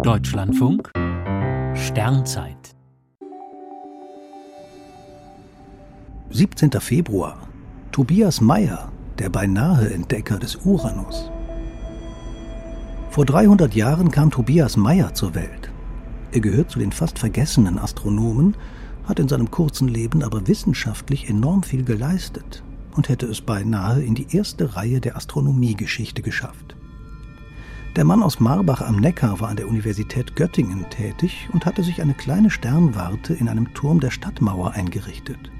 Deutschlandfunk Sternzeit 17. Februar. Tobias Meyer, der beinahe Entdecker des Uranus. Vor 300 Jahren kam Tobias Meyer zur Welt. Er gehört zu den fast vergessenen Astronomen, hat in seinem kurzen Leben aber wissenschaftlich enorm viel geleistet und hätte es beinahe in die erste Reihe der Astronomiegeschichte geschafft. Der Mann aus Marbach am Neckar war an der Universität Göttingen tätig und hatte sich eine kleine Sternwarte in einem Turm der Stadtmauer eingerichtet.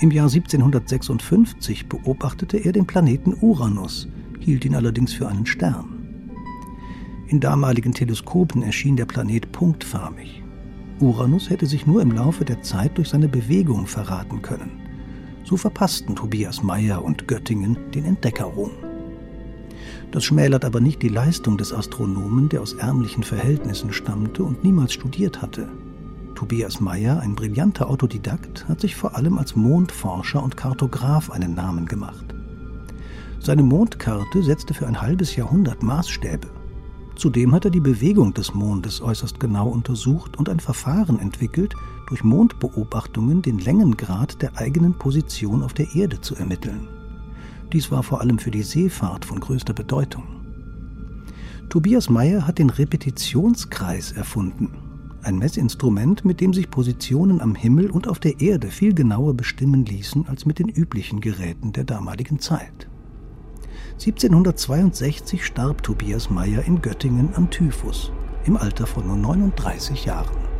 Im Jahr 1756 beobachtete er den Planeten Uranus, hielt ihn allerdings für einen Stern. In damaligen Teleskopen erschien der Planet punktförmig. Uranus hätte sich nur im Laufe der Zeit durch seine Bewegung verraten können. So verpassten Tobias Meyer und Göttingen den Entdeckerruhm. Das schmälert aber nicht die Leistung des Astronomen, der aus ärmlichen Verhältnissen stammte und niemals studiert hatte. Tobias Meyer, ein brillanter Autodidakt, hat sich vor allem als Mondforscher und Kartograf einen Namen gemacht. Seine Mondkarte setzte für ein halbes Jahrhundert Maßstäbe. Zudem hat er die Bewegung des Mondes äußerst genau untersucht und ein Verfahren entwickelt, durch Mondbeobachtungen den Längengrad der eigenen Position auf der Erde zu ermitteln. Dies war vor allem für die Seefahrt von größter Bedeutung. Tobias Meyer hat den Repetitionskreis erfunden, ein Messinstrument, mit dem sich Positionen am Himmel und auf der Erde viel genauer bestimmen ließen als mit den üblichen Geräten der damaligen Zeit. 1762 starb Tobias Meyer in Göttingen an Typhus im Alter von nur 39 Jahren.